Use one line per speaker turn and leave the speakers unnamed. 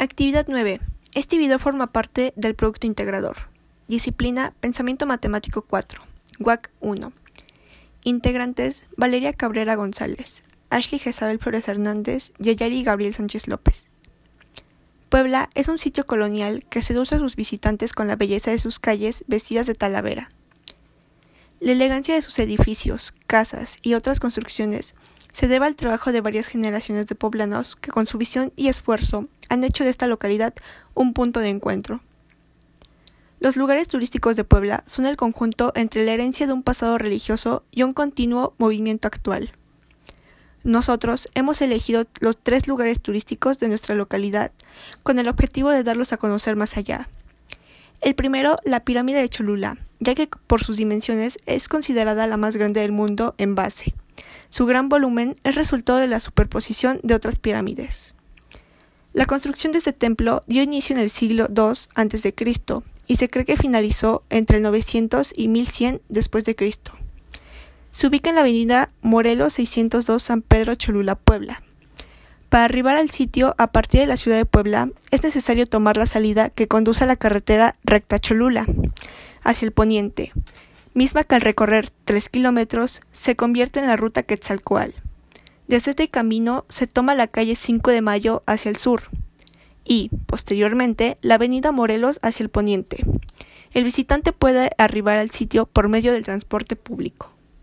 Actividad 9. Este video forma parte del producto integrador. Disciplina Pensamiento Matemático 4. WAC 1. Integrantes Valeria Cabrera González, Ashley Jezabel Flores Hernández y Ayari Gabriel Sánchez López. Puebla es un sitio colonial que seduce a sus visitantes con la belleza de sus calles vestidas de talavera. La elegancia de sus edificios, casas y otras construcciones se debe al trabajo de varias generaciones de poblanos que con su visión y esfuerzo han hecho de esta localidad un punto de encuentro. Los lugares turísticos de Puebla son el conjunto entre la herencia de un pasado religioso y un continuo movimiento actual. Nosotros hemos elegido los tres lugares turísticos de nuestra localidad con el objetivo de darlos a conocer más allá. El primero, la pirámide de Cholula, ya que por sus dimensiones es considerada la más grande del mundo en base. Su gran volumen es resultado de la superposición de otras pirámides. La construcción de este templo dio inicio en el siglo II a.C. y se cree que finalizó entre el 900 y 1100 después de. Se ubica en la avenida Morelos 602 San Pedro Cholula, Puebla. Para arribar al sitio a partir de la ciudad de Puebla es necesario tomar la salida que conduce a la carretera recta Cholula, hacia el poniente, misma que al recorrer 3 kilómetros se convierte en la ruta Quetzalcoatl. Desde este camino se toma la calle 5 de Mayo hacia el sur y, posteriormente, la avenida Morelos hacia el poniente. El visitante puede arribar al sitio por medio del transporte público.